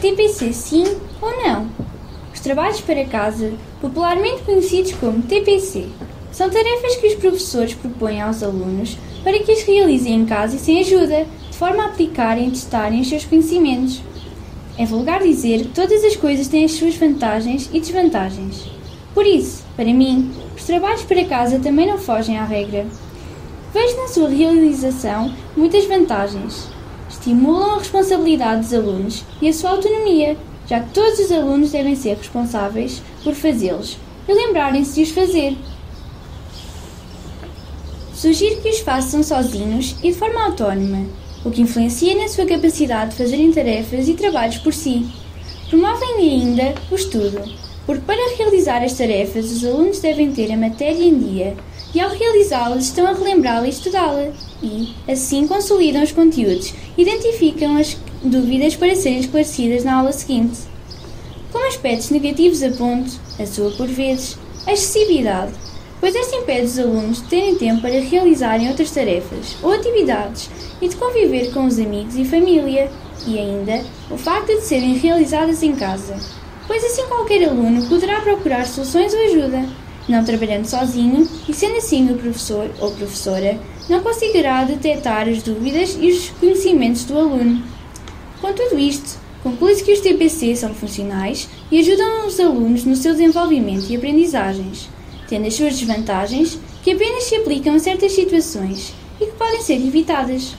TPC sim ou não? Os trabalhos para casa, popularmente conhecidos como TPC, são tarefas que os professores propõem aos alunos para que as realizem em casa e sem ajuda, de forma a aplicarem e testarem os seus conhecimentos. É vulgar dizer que todas as coisas têm as suas vantagens e desvantagens. Por isso, para mim, os trabalhos para casa também não fogem à regra. Vejo na sua realização muitas vantagens. Estimulam a responsabilidade dos alunos e a sua autonomia, já que todos os alunos devem ser responsáveis por fazê-los e lembrarem-se de os fazer. Sugiro que os façam sozinhos e de forma autónoma, o que influencia na sua capacidade de fazerem tarefas e trabalhos por si. Promovem ainda o estudo, porque para realizar as tarefas os alunos devem ter a matéria em dia e ao realizá-las estão a relembrá-la e estudá-la e, assim, consolidam os conteúdos identificam as dúvidas para serem esclarecidas na aula seguinte. Como aspectos negativos aponto, a sua por vezes, a excessividade, pois esta impede os alunos de terem tempo para realizarem outras tarefas ou atividades e de conviver com os amigos e família, e ainda o facto de serem realizadas em casa, pois assim qualquer aluno poderá procurar soluções ou ajuda, não trabalhando sozinho e sendo assim o professor ou professora não conseguirá detectar as dúvidas e os conhecimentos do aluno. Com tudo isto, conclui-se que os TPC são funcionais e ajudam os alunos no seu desenvolvimento e aprendizagens, tendo as suas desvantagens que apenas se aplicam a certas situações e que podem ser evitadas.